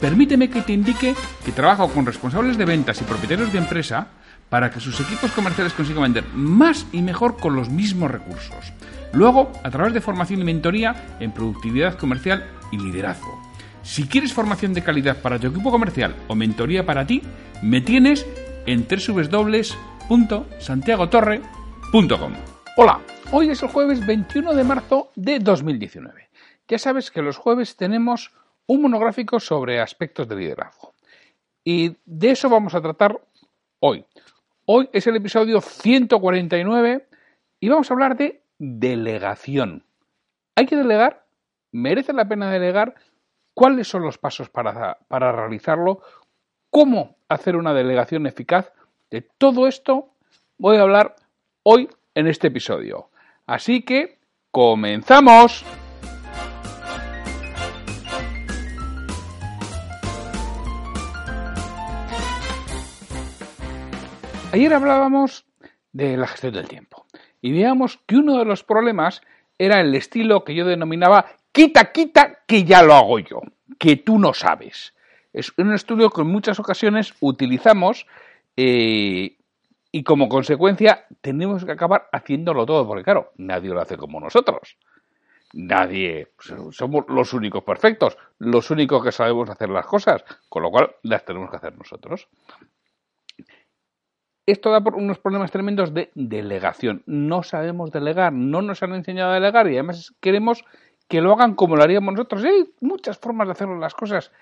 Permíteme que te indique que trabajo con responsables de ventas y propietarios de empresa para que sus equipos comerciales consigan vender más y mejor con los mismos recursos. Luego, a través de formación y mentoría en productividad comercial y liderazgo. Si quieres formación de calidad para tu equipo comercial o mentoría para ti, me tienes en www.santiagotorre.com. Hola, hoy es el jueves 21 de marzo de 2019. Ya sabes que los jueves tenemos un monográfico sobre aspectos de liderazgo. Y de eso vamos a tratar hoy. Hoy es el episodio 149 y vamos a hablar de delegación. ¿Hay que delegar? ¿Merece la pena delegar? ¿Cuáles son los pasos para, para realizarlo? ¿Cómo hacer una delegación eficaz? De todo esto voy a hablar hoy en este episodio. Así que, comenzamos. Ayer hablábamos de la gestión del tiempo y veíamos que uno de los problemas era el estilo que yo denominaba quita, quita, que ya lo hago yo, que tú no sabes. Es un estudio que en muchas ocasiones utilizamos eh, y como consecuencia tenemos que acabar haciéndolo todo, porque claro, nadie lo hace como nosotros. Nadie, somos los únicos perfectos, los únicos que sabemos hacer las cosas, con lo cual las tenemos que hacer nosotros esto da por unos problemas tremendos de delegación. No sabemos delegar, no nos han enseñado a delegar y además queremos que lo hagan como lo haríamos nosotros. hay muchas formas de hacer las cosas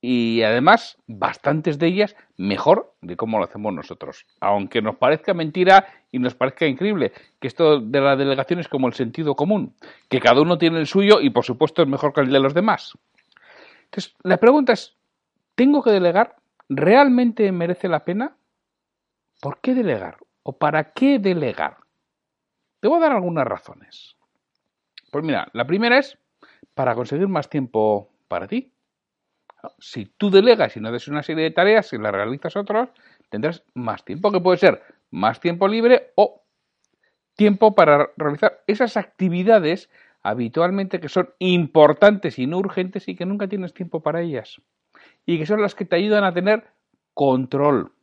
y además bastantes de ellas mejor de cómo lo hacemos nosotros. Aunque nos parezca mentira y nos parezca increíble, que esto de la delegación es como el sentido común, que cada uno tiene el suyo y por supuesto es mejor que el de los demás. Entonces, la pregunta es, ¿tengo que delegar? ¿Realmente merece la pena? ¿Por qué delegar? ¿O para qué delegar? Te voy a dar algunas razones. Pues mira, la primera es para conseguir más tiempo para ti. Si tú delegas y no des una serie de tareas y las realizas otros, tendrás más tiempo, que puede ser más tiempo libre o tiempo para realizar esas actividades habitualmente que son importantes y no urgentes y que nunca tienes tiempo para ellas. Y que son las que te ayudan a tener control,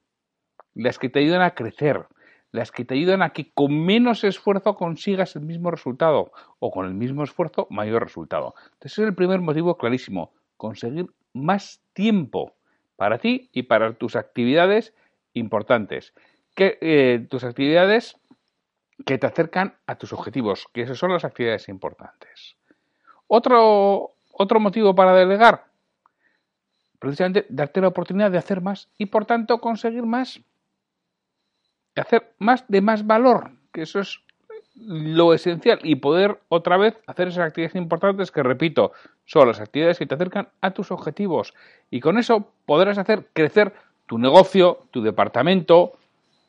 las que te ayudan a crecer, las que te ayudan a que con menos esfuerzo consigas el mismo resultado o con el mismo esfuerzo mayor resultado. Entonces ese es el primer motivo clarísimo, conseguir más tiempo para ti y para tus actividades importantes. Que, eh, tus actividades que te acercan a tus objetivos, que esas son las actividades importantes. Otro, otro motivo para delegar, precisamente darte la oportunidad de hacer más y por tanto conseguir más hacer más de más valor, que eso es lo esencial, y poder otra vez hacer esas actividades importantes que, repito, son las actividades que te acercan a tus objetivos. Y con eso podrás hacer crecer tu negocio, tu departamento,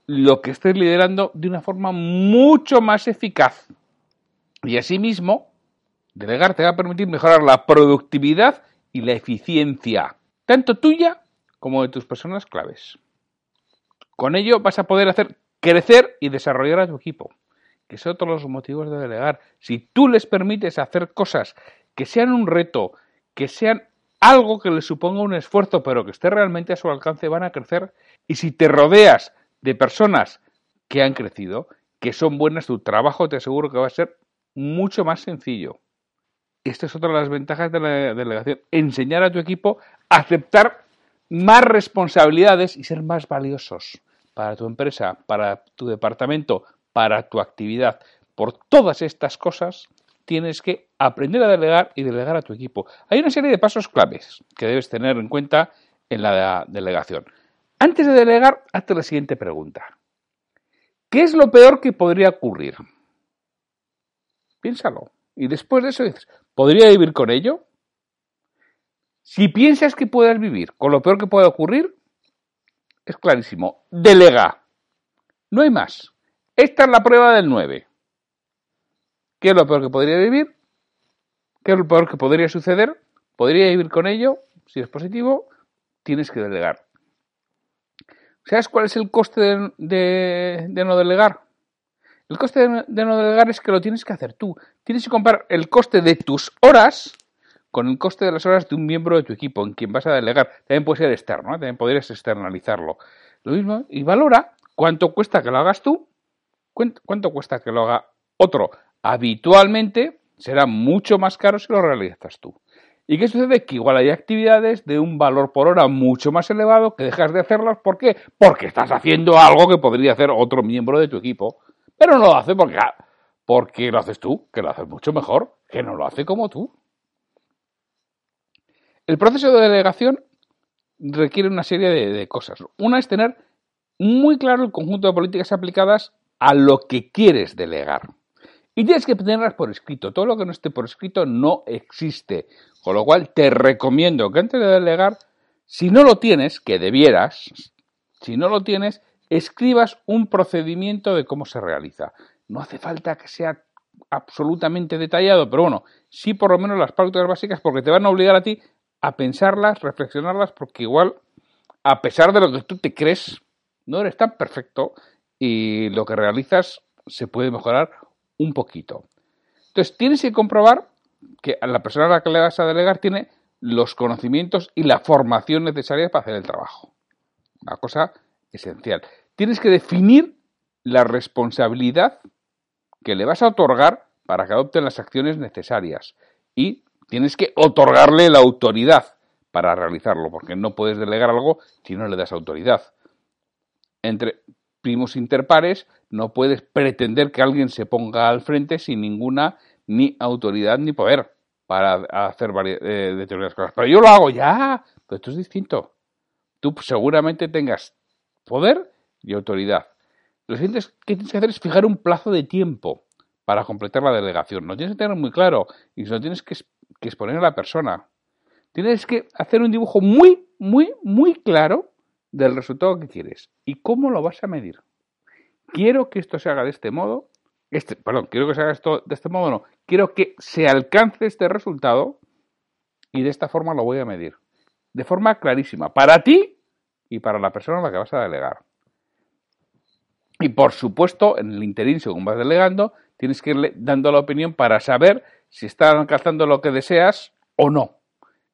lo que estés liderando de una forma mucho más eficaz. Y asimismo, delegar te va a permitir mejorar la productividad y la eficiencia, tanto tuya como de tus personas claves. Con ello vas a poder hacer crecer y desarrollar a tu equipo, que son todos los motivos de delegar. Si tú les permites hacer cosas que sean un reto, que sean algo que les suponga un esfuerzo, pero que esté realmente a su alcance, van a crecer. Y si te rodeas de personas que han crecido, que son buenas, tu trabajo te aseguro que va a ser mucho más sencillo. Esta es otra de las ventajas de la delegación. Enseñar a tu equipo a aceptar más responsabilidades y ser más valiosos para tu empresa, para tu departamento, para tu actividad. Por todas estas cosas tienes que aprender a delegar y delegar a tu equipo. Hay una serie de pasos claves que debes tener en cuenta en la delegación. Antes de delegar, hazte la siguiente pregunta. ¿Qué es lo peor que podría ocurrir? Piénsalo. Y después de eso dices, ¿podría vivir con ello? Si piensas que puedas vivir con lo peor que pueda ocurrir, es clarísimo, delega. No hay más. Esta es la prueba del 9. ¿Qué es lo peor que podría vivir? ¿Qué es lo peor que podría suceder? Podría vivir con ello. Si es positivo, tienes que delegar. ¿Sabes cuál es el coste de, no delegar? El coste de, no delegar es que lo tienes que hacer tú. Tienes que comparar el coste de tus horas con el coste de las horas de un miembro de tu equipo en quien vas a delegar. También puede ser externo, ¿eh? también podrías externalizarlo. Lo mismo, y valora cuánto cuesta que lo hagas tú, cuánto cuesta que lo haga otro. Habitualmente será mucho más caro si lo realizas tú. ¿Y qué sucede? Que igual hay actividades de un valor por hora mucho más elevado que dejas de hacerlas. ¿Por qué? Porque estás haciendo algo que podría hacer otro miembro de tu equipo. Pero no lo hace porque, ah, porque lo haces tú, que lo haces mucho mejor, que no lo hace como tú. El proceso de delegación requiere una serie de, cosas. Una es tener muy claro el conjunto de políticas aplicadas a lo que quieres delegar. Y tienes que tenerlas por escrito. Todo lo que no esté por escrito no existe. Con lo cual te recomiendo que antes de delegar, si no lo tienes, que debieras, si no lo tienes, escribas un procedimiento de cómo se realiza. No hace falta que sea absolutamente detallado, pero bueno, sí por lo menos las pautas básicas porque te van a obligar a ti a pensarlas, reflexionarlas, porque igual, a pesar de lo que tú te crees, no eres tan perfecto y lo que realizas se puede mejorar un poquito. Entonces, tienes que comprobar que la persona a la que le vas a delegar tiene los conocimientos y la formación necesarias para hacer el trabajo. Una cosa esencial. Tienes que definir la responsabilidad que le vas a otorgar para que adopten las acciones necesarias y tienes que otorgarle la autoridad para realizarlo, porque no puedes delegar algo si no le das autoridad. Entre primos interpares no puedes pretender que alguien se ponga al frente sin ninguna ni autoridad ni poder para hacer eh, determinadas cosas. Pero yo lo hago ya, pero esto es distinto. Tú seguramente tengas poder y autoridad. Lo siguiente que tienes que hacer es fijar un plazo de tiempo para completar la delegación. Lo tienes que tener muy claro y se lo tienes que que exponer a la persona. Tienes que hacer un dibujo muy, muy, muy claro del resultado que quieres. ¿Y cómo lo vas a medir? Quiero que esto se haga de este modo. Este, perdón, quiero que se haga esto de este modo, no. Quiero que se alcance este resultado y de esta forma lo voy a medir. De forma clarísima. Para ti y para la persona a la que vas a delegar. Y por supuesto, en el interín, según vas delegando, tienes que irle dando la opinión para saber si están alcanzando lo que deseas o no.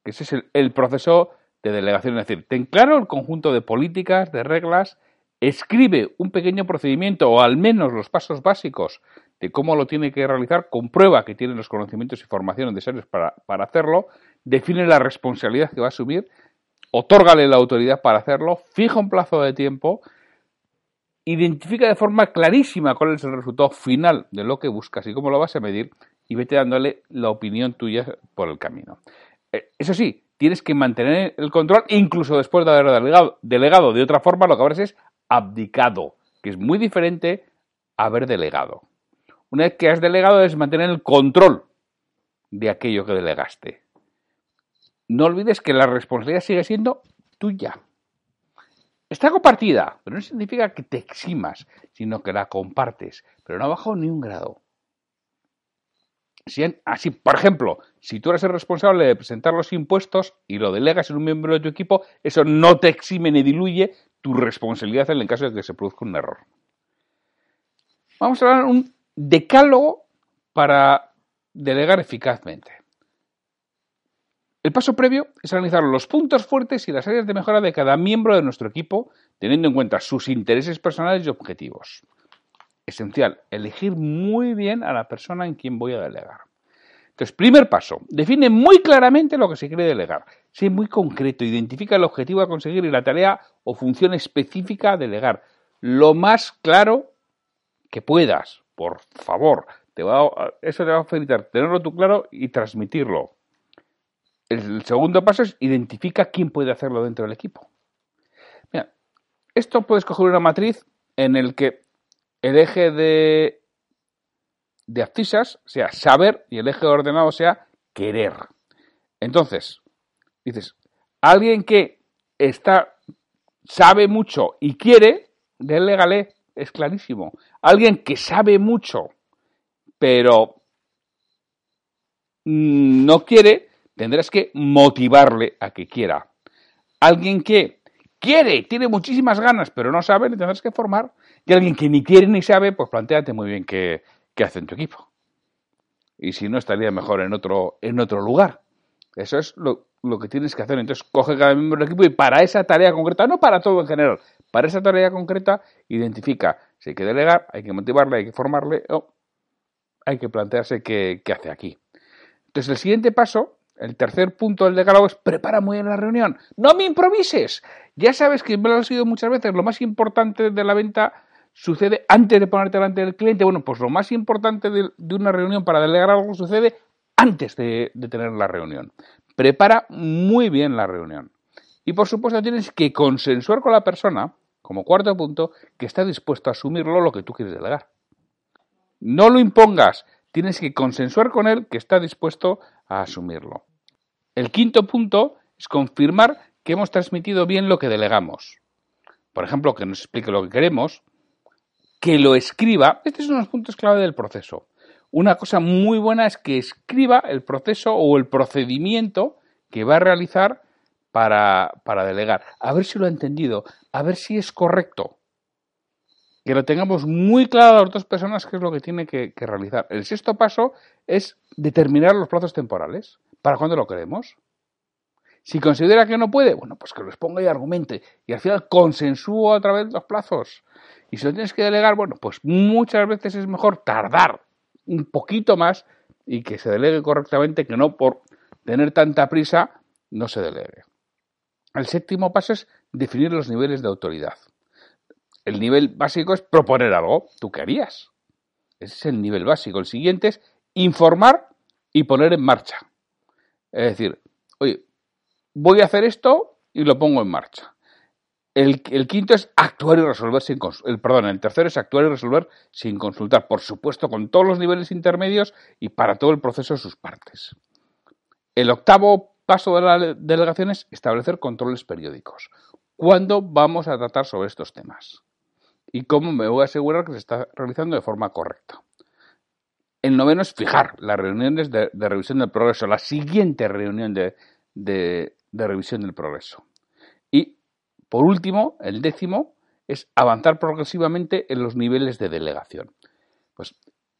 Ese es el, proceso de delegación. Es decir, ten claro el conjunto de políticas, de reglas, escribe un pequeño procedimiento o al menos los pasos básicos de cómo lo tiene que realizar, comprueba que tiene los conocimientos y formación necesarios para, para hacerlo, define la responsabilidad que va a asumir, otórgale la autoridad para hacerlo, fija un plazo de tiempo, identifica de forma clarísima cuál es el resultado final de lo que buscas y cómo lo vas a medir y vete dándole la opinión tuya por el camino. Eh, eso sí, tienes que mantener el control incluso después de haber delegado. De otra forma, lo que habrás es abdicado, que es muy diferente a haber delegado. Una vez que has delegado es mantener el control de aquello que delegaste. No olvides que la responsabilidad sigue siendo tuya. Está compartida, pero no significa que te eximas, sino que la compartes, pero no ha bajado ni un grado. Así, por ejemplo, si tú eres el responsable de presentar los impuestos y lo delegas en un miembro de tu equipo, eso no te exime ni diluye tu responsabilidad en el caso de que se produzca un error. Vamos a de un decálogo para delegar eficazmente. El paso previo es analizar los puntos fuertes y las áreas de mejora de cada miembro de nuestro equipo, teniendo en cuenta sus intereses personales y objetivos esencial, elegir muy bien a la persona en quien voy a delegar. Entonces, primer paso, define muy claramente lo que se quiere delegar. Sé muy concreto, identifica el objetivo a conseguir y la tarea o función específica a delegar. Lo más claro que puedas, por favor. Te va eso te va a facilitar tenerlo tú claro y transmitirlo. El segundo paso es identifica quién puede hacerlo dentro del equipo. Mira, esto puedes coger una matriz en el que el eje de, de abscisas sea saber y el eje ordenado sea querer. Entonces, dices, alguien que está, sabe mucho y quiere, délegale es clarísimo. Alguien que sabe mucho, pero no quiere, tendrás que motivarle a que quiera. Alguien que quiere, tiene muchísimas ganas, pero no sabe, le tendrás que formar. Y alguien que ni quiere ni sabe, pues planteate muy bien qué, qué hace en tu equipo. Y si no, estaría mejor en otro, en otro lugar. Eso es lo, lo que tienes que hacer. Entonces, coge cada miembro del equipo y para esa tarea concreta, no para todo en general, para esa tarea concreta, identifica si hay que delegar, hay que motivarle, hay que formarle, o hay que plantearse qué, qué hace aquí. Entonces, el siguiente paso, el tercer punto del decálogo es prepara muy bien la reunión. No me improvises. Ya sabes que me lo ha sido muchas veces. Lo más importante de la venta sucede antes de ponerte delante del cliente. Bueno, pues lo más importante de, una reunión para delegar algo sucede antes de, de tener la reunión. Prepara muy bien la reunión. Y por supuesto tienes que consensuar con la persona, como cuarto punto, que está dispuesto a asumirlo lo que tú quieres delegar. No lo impongas, tienes que consensuar con él que está dispuesto a asumirlo. El quinto punto es confirmar que hemos transmitido bien lo que delegamos. Por ejemplo, que nos explique lo que queremos, que lo escriba. Es uno de los puntos clave del proceso. Una cosa muy buena es que escriba el proceso o el procedimiento que va a realizar para, delegar. A ver si lo ha entendido, a ver si es correcto. Que lo tengamos muy claro a las dos personas qué es lo que tiene que, que realizar. El sexto paso es determinar los plazos temporales. ¿Para cuándo lo queremos? Si considera que no puede, bueno, pues que lo exponga y argumente. Y al final consensúo a través de los plazos. Y si lo tienes que delegar, bueno, pues muchas veces es mejor tardar un poquito más y que se delegue correctamente, que no por tener tanta prisa no se delegue. El séptimo paso es definir los niveles de autoridad. El nivel básico es proponer algo. ¿Tú qué harías? Ese es el nivel básico. El siguiente es informar y poner en marcha. Es decir, oye, voy a hacer esto y lo pongo en marcha. El, quinto es actuar y resolver sin el perdón, el tercero es actuar y resolver sin consultar, por supuesto, con todos los niveles intermedios y para todo el proceso de sus partes. El octavo paso de la delegación es establecer controles periódicos. ¿Cuándo vamos a tratar sobre estos temas? ¿Y cómo me voy a asegurar que se está realizando de forma correcta? El noveno es fijar las reuniones de, revisión del progreso, la siguiente reunión de revisión del progreso. Y por último, el décimo es avanzar progresivamente en los niveles de delegación. Pues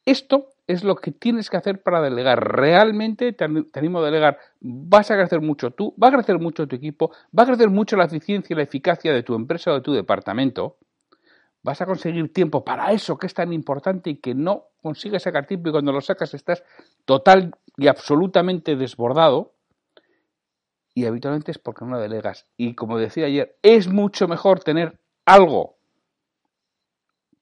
esto es lo que tienes que hacer para delegar. Realmente te, animo a delegar. Vas a crecer mucho tú, va a crecer mucho tu equipo, va a crecer mucho la eficiencia y la eficacia de tu empresa o de tu departamento. Vas a conseguir tiempo para eso que es tan importante y que no consigues sacar tiempo y cuando lo sacas estás total y absolutamente desbordado y habitualmente es porque no delegas. Y como decía ayer, es mucho mejor tener algo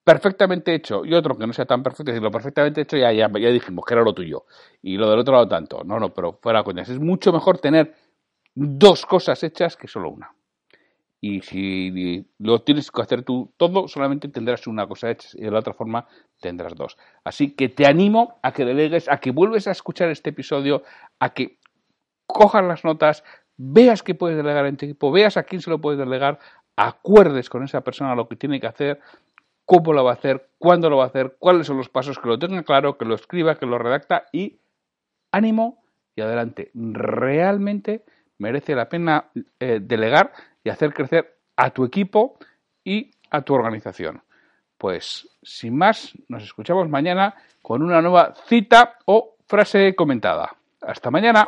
perfectamente hecho y otro que no sea tan perfecto. Si lo perfectamente hecho ya, ya, ya dijimos que era lo tuyo y lo del otro lado tanto. No, no, pero fuera coñas. Es mucho mejor tener dos cosas hechas que solo una. Y si lo tienes que hacer tú todo, solamente tendrás una cosa hecha y de la otra forma tendrás dos. Así que te animo a que delegues, a que vuelves a escuchar este episodio, a que cojas las notas, veas qué puedes delegar en tu equipo, veas a quién se lo puedes delegar, acuerdes con esa persona lo que tiene que hacer, cómo lo va a hacer, cuándo lo va a hacer, cuáles son los pasos, que lo tenga claro, que lo escriba, que lo redacta y ánimo y adelante. Realmente merece la pena eh, delegar y hacer crecer a tu equipo y a tu organización. Pues sin más, nos escuchamos mañana con una nueva cita o frase comentada. Hasta mañana.